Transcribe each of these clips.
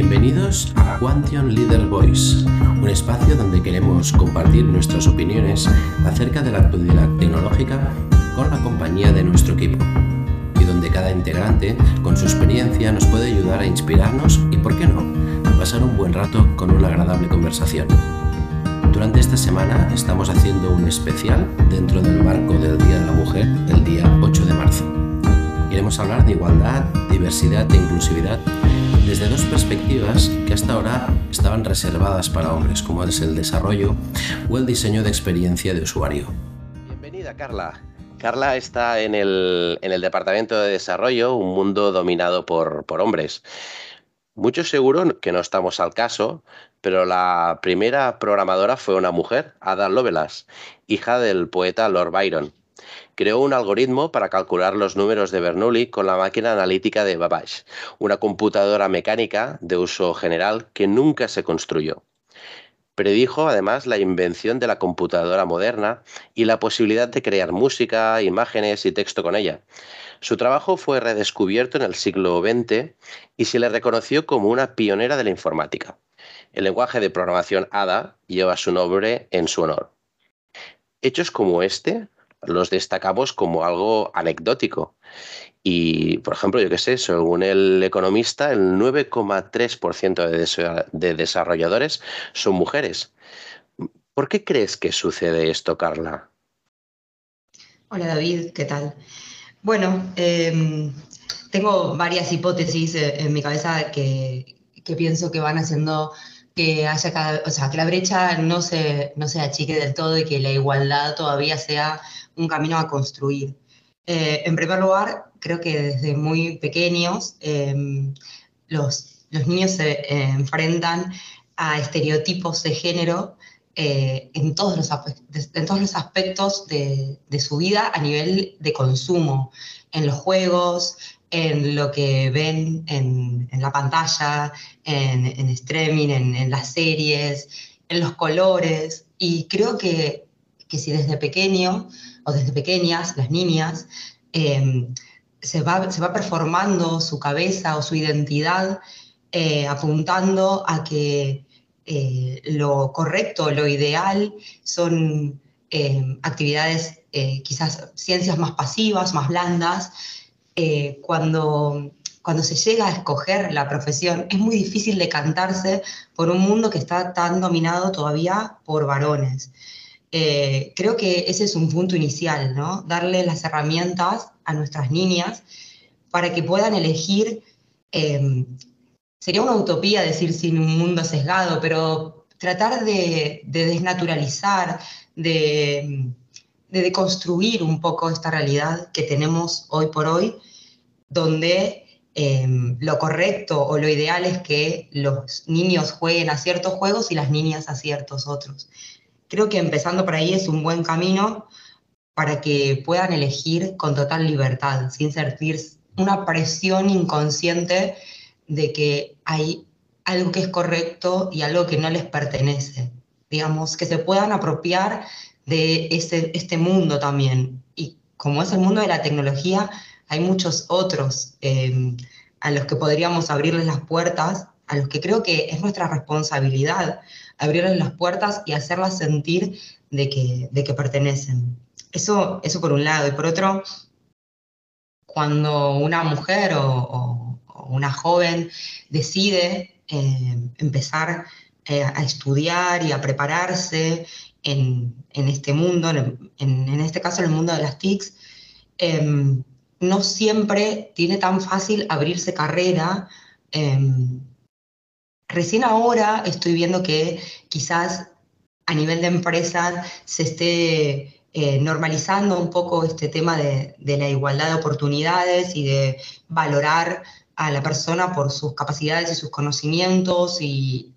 Bienvenidos a Quantion Leader Voice, un espacio donde queremos compartir nuestras opiniones acerca de la actualidad tecnológica con la compañía de nuestro equipo y donde cada integrante con su experiencia nos puede ayudar a inspirarnos y, por qué no, pasar un buen rato con una agradable conversación. Durante esta semana estamos haciendo un especial dentro del marco del Día de la Mujer, el día 8 de marzo. Queremos hablar de igualdad, diversidad e inclusividad desde dos perspectivas que hasta ahora estaban reservadas para hombres, como es el desarrollo o el diseño de experiencia de usuario. Bienvenida, Carla. Carla está en el, en el Departamento de Desarrollo, un mundo dominado por, por hombres. Muchos seguro que no estamos al caso, pero la primera programadora fue una mujer, Ada Lovelace, hija del poeta Lord Byron. Creó un algoritmo para calcular los números de Bernoulli con la máquina analítica de Babbage, una computadora mecánica de uso general que nunca se construyó. Predijo además la invención de la computadora moderna y la posibilidad de crear música, imágenes y texto con ella. Su trabajo fue redescubierto en el siglo XX y se le reconoció como una pionera de la informática. El lenguaje de programación ADA lleva su nombre en su honor. Hechos como este los destacamos como algo anecdótico. Y, por ejemplo, yo qué sé, según el economista, el 9,3% de desarrolladores son mujeres. ¿Por qué crees que sucede esto, Carla? Hola David, ¿qué tal? Bueno, em, tengo varias hipótesis eh, en mi cabeza que, pienso que van haciendo que haya cada, o sea, que la brecha no se, no se achique del todo y que la igualdad todavía sea un camino a construir. Eh, en primer lugar, creo que desde muy pequeños em, los, los, niños se eh, enfrentan a estereotipos de género eh, en, todos los, en todos los aspectos de, de, su vida a nivel de consumo, en los juegos, en lo que ven en, en la pantalla, en, en streaming, en, las series, en los colores. Y creo que, que, si desde pequeño o desde pequeñas, las niñas, eh, se, va, se va performando su cabeza o su identidad eh, apuntando a que eh, lo correcto, lo ideal son eh, actividades, eh, quizás ciencias más pasivas, más blandas. cuando, cuando se llega a escoger la profesión, es muy difícil decantarse por un mundo que está tan dominado todavía por varones. creo que ese es un punto inicial, ¿no? Darle las herramientas a nuestras niñas para que puedan elegir sería una utopía decir sin un mundo sesgado, pero tratar de, desnaturalizar, de, deconstruir un poco esta realidad que tenemos hoy por hoy, donde em, lo correcto o lo ideal es que los niños jueguen a ciertos juegos y las niñas a ciertos otros. Creo que empezando por ahí es un buen camino para que puedan elegir con total libertad, sin sentir una presión inconsciente de que hay algo que es correcto y algo que no les pertenece. Digamos, que se puedan apropiar de ese, este mundo también. Y como es el mundo de la tecnología, hay muchos otros eh, a los que podríamos abrirles las puertas, a los que creo que es nuestra responsabilidad abrirles las puertas y hacerlas sentir de que, de que pertenecen. Eso, eso por un lado. Y por otro, cuando una mujer o una joven decide eh, empezar eh, a estudiar y a prepararse en, este mundo, en, este caso en el mundo de las TICs, em, no siempre tiene tan fácil abrirse carrera. Em, recién ahora estoy viendo que quizás a nivel de empresas se esté eh, normalizando un poco este tema de, la igualdad de oportunidades y de valorar a la persona por sus capacidades y sus conocimientos y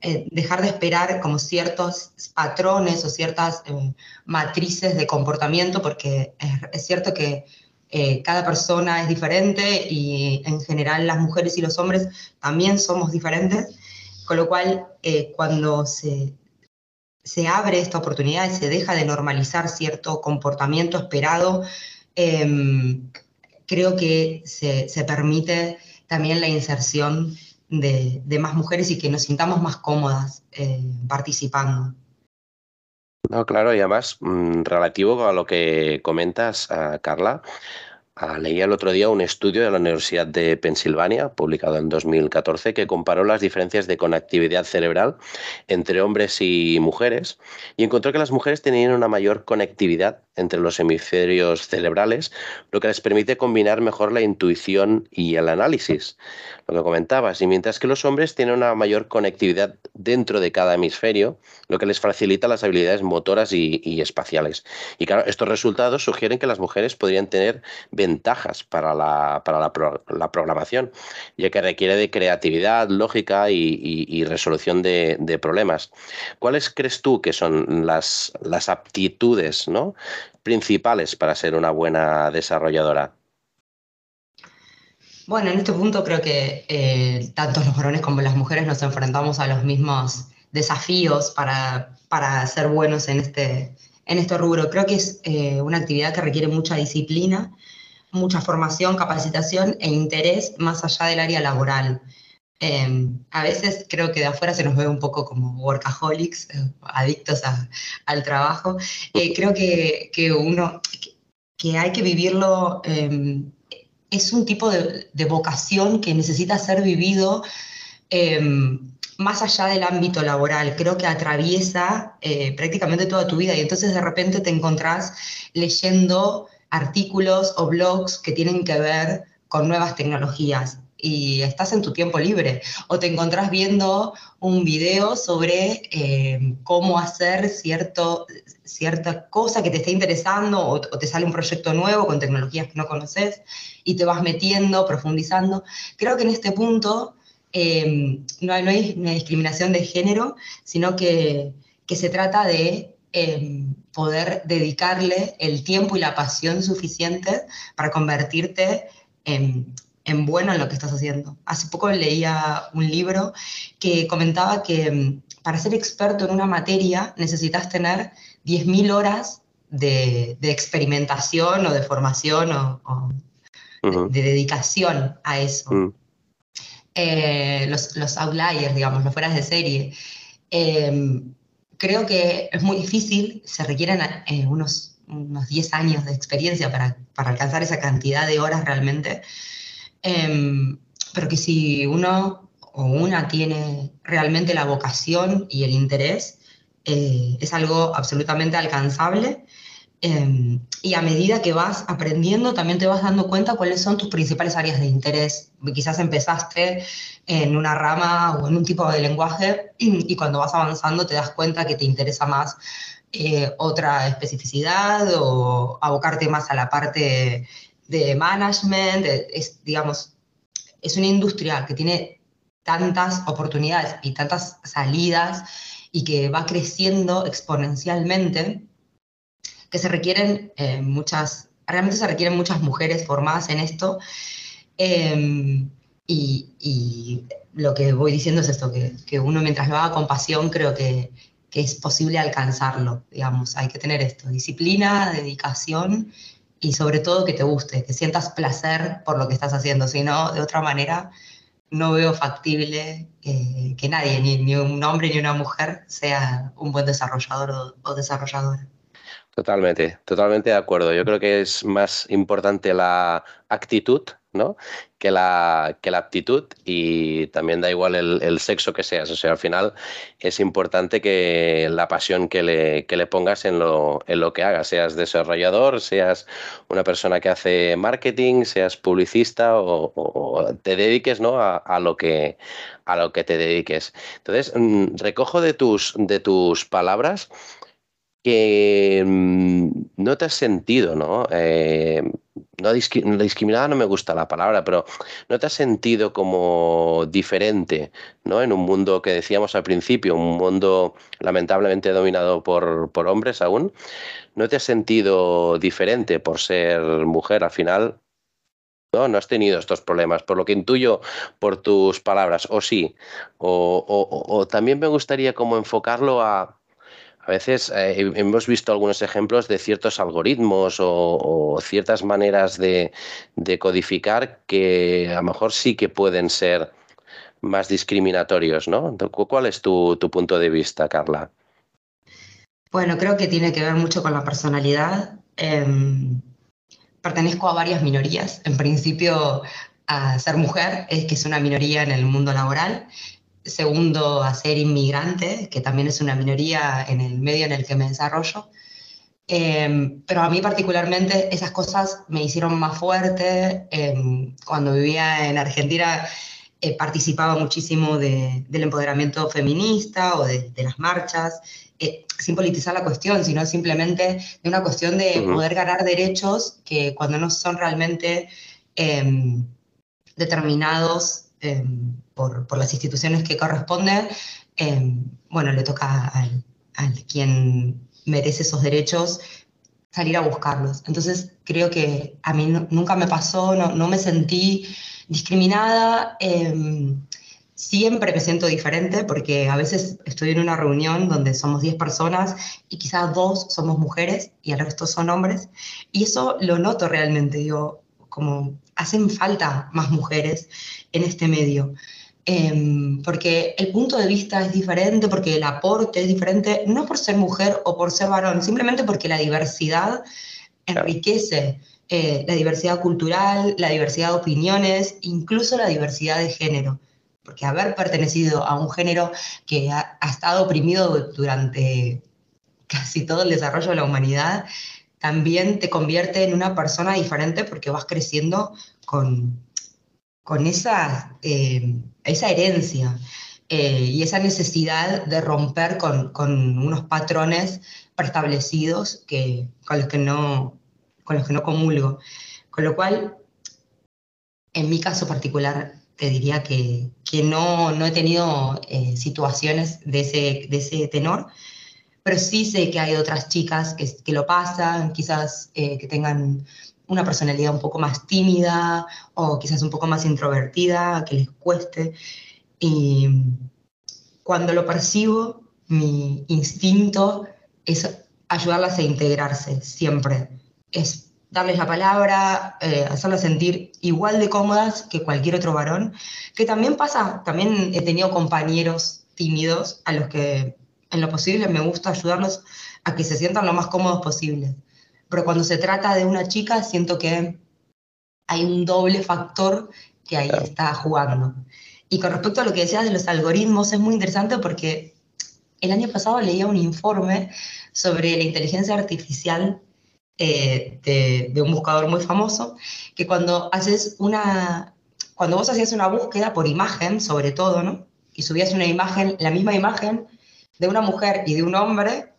eh, dejar de esperar como ciertos patrones o ciertas eh, matrices de comportamiento, porque es, cierto que eh, cada persona es diferente y en general las mujeres y los hombres también somos diferentes, con lo cual cuando se, se abre esta oportunidad y se deja de normalizar cierto comportamiento esperado, em, creo que se, permite también la inserción de, más mujeres y que nos sintamos más cómodas eh, participando. No, claro, y además, mm, relativo a lo que comentas, ah, Carla, Ah, leí el otro día un estudio de la Universidad de Pensilvania, publicado en 2014, que comparó las diferencias de conectividad cerebral entre hombres y mujeres y encontró que las mujeres tenían una mayor conectividad entre los hemisferios cerebrales, lo que les permite combinar mejor la intuición y el análisis, lo que comentabas, y mientras que los hombres tienen una mayor conectividad dentro de cada hemisferio, lo que les facilita las habilidades motoras y, espaciales. Y claro, estos resultados sugieren que las mujeres podrían tener ventajas para la, para la, programación, ya que requiere de creatividad, lógica y, resolución de, problemas. ¿Cuáles crees tú que son las, aptitudes principales para ser una buena desarrolladora? Bueno, en este punto creo que eh, tanto los varones como las mujeres nos enfrentamos a los mismos desafíos para, para ser buenos en este, en este rubro. Creo que es eh, una actividad que requiere mucha disciplina, mucha formación, capacitación e interés más allá del área laboral. Em, a veces creo que de afuera se nos ve un poco como workaholics, eh, adictos al trabajo. Eh, creo que, que uno, que, hay que vivirlo, em, es un tipo de, vocación que necesita ser vivido em, más allá del ámbito laboral. Creo que atraviesa eh, prácticamente toda tu vida y entonces de repente te encontrás leyendo artículos o blogs que tienen que ver con nuevas tecnologías y estás en tu tiempo libre. O te encontrás viendo un video sobre eh, cómo hacer cierto, cierta cosa que te esté interesando o, te sale un proyecto nuevo con tecnologías que no conoces y te vas metiendo, profundizando. Creo que en este punto eh, no, hay, discriminación de género, sino que, se trata de eh, poder dedicarle el tiempo y la pasión suficiente para convertirte en, en, bueno en lo que estás haciendo. Hace poco leía un libro que comentaba que mm, para ser experto en una materia necesitas tener 10.000 horas de, de, experimentación o de formación o, de, dedicación a eso. Mm. Eh, los, los, outliers, digamos, los fueras de serie. Eh, creo que es muy difícil, se requieren eh, unos, unos 10 años de experiencia para, para, alcanzar esa cantidad de horas realmente, em, pero que si uno o una tiene realmente la vocación y el interés, eh, es algo absolutamente alcanzable Em, y a medida que vas aprendiendo, también te vas dando cuenta cuáles son tus principales áreas de interés. Quizás empezaste en una rama o en un tipo de lenguaje y cuando vas avanzando te das cuenta que te interesa más eh, otra especificidad o abocarte más a la parte de management. Es, digamos, es una industria que tiene tantas oportunidades y tantas salidas y que va creciendo exponencialmente que se requieren eh, muchas, realmente se requieren muchas mujeres formadas en esto. Em, y, lo que voy diciendo es esto, que, que, uno mientras lo haga con pasión creo que, que, es posible alcanzarlo, digamos, hay que tener esto, disciplina, dedicación y sobre todo que te guste, que sientas placer por lo que estás haciendo, si no, de otra manera no veo factible eh, que nadie, ni, ni, un hombre ni una mujer, sea un buen desarrollador o, o desarrolladora. Totalmente, totalmente de acuerdo. Yo creo que es más importante la actitud, ¿no? Que la, que la aptitud y también da igual el, sexo que seas. O sea, al final es importante que la pasión que le, que le pongas en lo, en lo que hagas, seas desarrollador, seas una persona que hace marketing, seas publicista o, te dediques ¿no? a, a, lo que, a lo que te dediques. Entonces, mm, recojo de tus, de tus palabras que mm, no te has sentido, ¿no? Eh, no discriminada no me gusta la palabra, pero no te has sentido como diferente, ¿no? En un mundo que decíamos al principio, un mundo lamentablemente dominado por, por hombres aún, no te has sentido diferente por ser mujer al final. No, no has tenido estos problemas, por lo que intuyo por tus palabras, o sí, o también me gustaría como enfocarlo a, a veces eh, hemos visto algunos ejemplos de ciertos algoritmos o, ciertas maneras de, codificar que a lo mejor sí que pueden ser más discriminatorios, ¿no? ¿Cuál es tu, punto de vista, Carla? Bueno, creo que tiene que ver mucho con la personalidad. Em, pertenezco a varias minorías. En principio, a ser mujer, es que es una minoría en el mundo laboral. Segundo, a ser inmigrante, que también es una minoría en el medio en el que me desarrollo. Em, pero a mí particularmente esas cosas me hicieron más fuerte. Em, cuando vivía en Argentina eh, participaba muchísimo del empoderamiento feminista o de, las marchas, eh, sin politizar la cuestión, sino simplemente de una cuestión de poder ganar derechos que cuando no son realmente em, determinados por, por, las instituciones que corresponden, bueno, le toca al, al quien merece esos derechos, salir a buscarlos. Entonces creo que a mí nunca me pasó, no, no me sentí discriminada. Em, siempre me siento diferente porque a veces estoy en una reunión donde somos 10 personas y quizás dos somos mujeres y el resto son hombres. Y eso lo noto realmente, digo, como hacen falta más mujeres en este medio. Em, porque el punto de vista es diferente, porque el aporte es diferente, no por ser mujer o por ser varón, simplemente porque la diversidad enriquece eh, la diversidad cultural, la diversidad de opiniones, incluso la diversidad de género. Porque haber pertenecido a un género que ha, ha estado oprimido durante casi todo el desarrollo de la humanidad, también te convierte en una persona diferente porque vas creciendo con, con esa, eh, esa herencia eh, y esa necesidad de romper con, con, unos patrones preestablecidos que, con, los que no, con los que no comulgo. Con lo cual, en mi caso particular, te diría que, que no, no he tenido eh, situaciones de ese, de ese tenor, pero sí sé que hay otras chicas que, que lo pasan, quizás que tengan una personalidad un poco más tímida o quizás un poco más introvertida, que les cueste. Y cuando lo percibo, mi instinto es ayudarlas a integrarse siempre. Es darles la palabra, eh, hacerlas sentir igual de cómodas que cualquier otro varón, que también pasa, también he tenido compañeros tímidos a los que en lo posible me gusta ayudarlos a que se sientan lo más cómodos posible pero cuando se trata de una chica siento que hay un doble factor que ahí está jugando. Y con respecto a lo que decías de los algoritmos, es muy interesante porque el año pasado leía un informe sobre la inteligencia artificial eh, de, de, un buscador muy famoso, que cuando haces una, cuando vos hacías una búsqueda por imagen, sobre todo, ¿no? Y subías una imagen, la misma imagen de una mujer y de un hombre,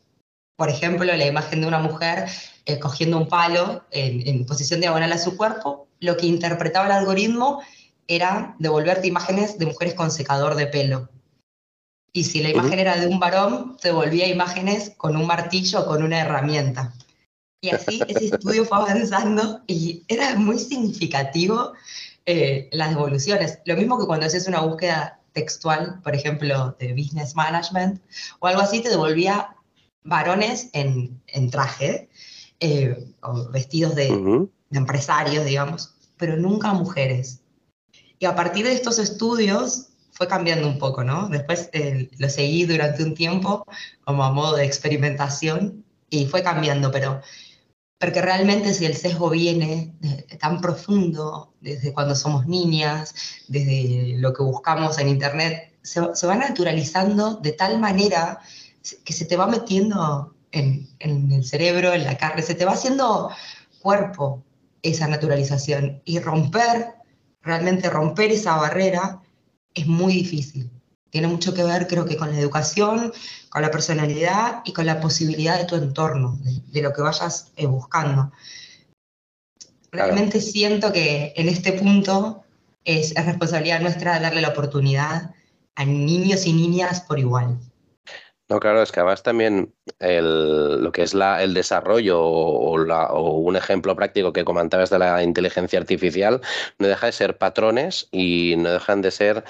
por ejemplo, la imagen de una mujer eh, cogiendo un palo en, posición diagonal a su cuerpo, lo que interpretaba el algoritmo era devolverte imágenes de mujeres con secador de pelo. Y si la imagen era de un varón, te devolvía imágenes con un martillo o con una herramienta. Y así ese estudio fue avanzando y era muy significativo eh, las devoluciones. Lo mismo que cuando haces una búsqueda textual, por ejemplo, de business management o algo así, te devolvía varones en, en traje, eh, o vestidos de, empresarios, digamos, pero nunca mujeres. Y a partir de estos estudios fue cambiando un poco, ¿no? Después eh, lo seguí durante un tiempo como a modo de experimentación y fue cambiando, pero porque realmente si el sesgo viene tan profundo, desde cuando somos niñas, desde lo que buscamos en Internet, se, se va naturalizando de tal manera que se te va metiendo en, el cerebro, en la carne, se te va haciendo cuerpo esa naturalización y romper, realmente romper esa barrera es muy difícil. Tiene mucho que ver, creo que, con la educación, con la personalidad y con la posibilidad de tu entorno, de, lo que vayas eh, buscando. Realmente siento que en este punto es responsabilidad nuestra darle la oportunidad a niños y niñas por igual. No, claro, es que además también lo que es la, el desarrollo o, un ejemplo práctico que comentabas de la inteligencia artificial no deja de ser patrones y no dejan de ser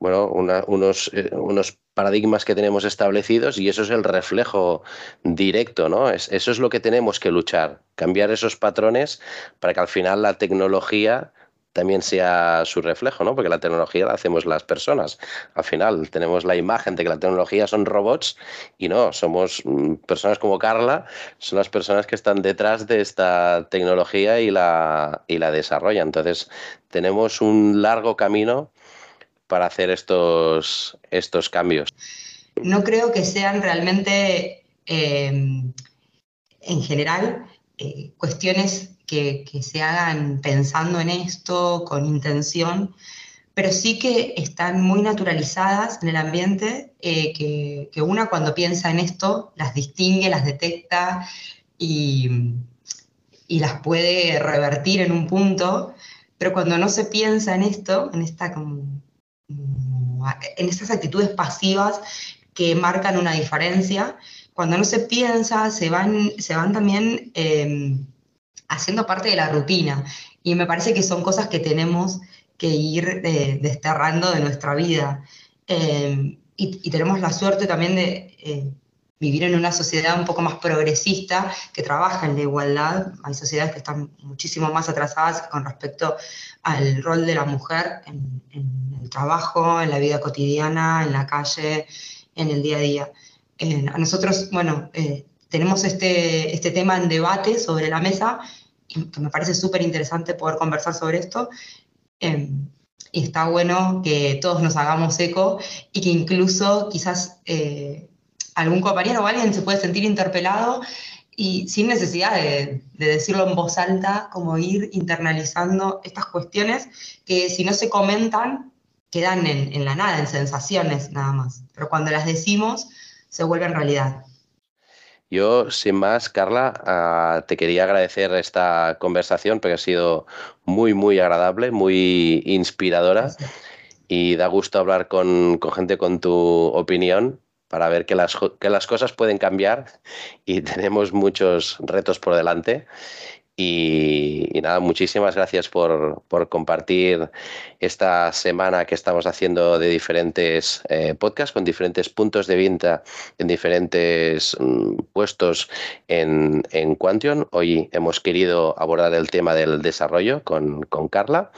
bueno, unos, eh, unos paradigmas que tenemos establecidos y eso es el reflejo directo, ¿no? eso es lo que tenemos que luchar, cambiar esos patrones para que al final la tecnología también sea su reflejo, ¿no? Porque la tecnología la hacemos las personas. Al final tenemos la imagen de que la tecnología son robots y no, somos mm, personas como Carla, son las personas que están detrás de esta tecnología y la, y la desarrollan. Entonces, tenemos un largo camino para hacer estos, estos cambios. No creo que sean realmente, eh, en general, eh, cuestiones que, se hagan pensando en esto, con intención, pero sí que están muy naturalizadas en el ambiente, eh, que, una cuando piensa en esto las distingue, las detecta y, y, las puede revertir en un punto, pero cuando no se piensa en esto, en, esta, en estas actitudes pasivas que marcan una diferencia, cuando no se piensa, se van, se van también... Eh, haciendo parte de la rutina. Y me parece que son cosas que tenemos que ir eh, desterrando de nuestra vida. Eh, y, tenemos la suerte también de eh, vivir en una sociedad un poco más progresista que trabaja en la igualdad. Hay sociedades que están muchísimo más atrasadas con respecto al rol de la mujer en, el trabajo, en la vida cotidiana, en la calle, en el día a día. a nosotros, bueno, tenemos este, este tema en debate sobre la mesa que me parece súper interesante poder conversar sobre esto. Em, y está bueno que todos nos hagamos eco y que incluso quizás eh, algún compañero o alguien se puede sentir interpelado y sin necesidad de, decirlo en voz alta, como ir internalizando estas cuestiones que si no se comentan quedan en, en la nada, en sensaciones nada más. Pero cuando las decimos se vuelven realidad. Yo, sin más, Carla, ah, te quería agradecer esta conversación porque ha sido muy, muy agradable, muy inspiradora y da gusto hablar con, gente con tu opinión para ver que las, que las cosas pueden cambiar y tenemos muchos retos por delante. Y, nada, muchísimas gracias por, compartir esta semana que estamos haciendo de diferentes eh, podcasts con diferentes puntos de venta en diferentes mm, puestos en, en Quantion. Hoy hemos querido abordar el tema del desarrollo con, con Carla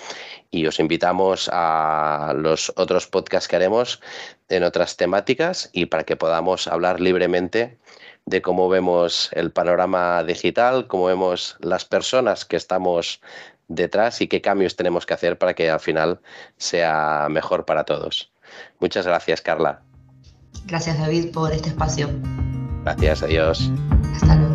y os invitamos a los otros podcasts que haremos en otras temáticas y para que podamos hablar libremente de cómo vemos el panorama digital, cómo vemos las personas que estamos detrás y qué cambios tenemos que hacer para que al final sea mejor para todos. Muchas gracias, Carla. Gracias, David, por este espacio. Gracias, adiós. Hasta luego.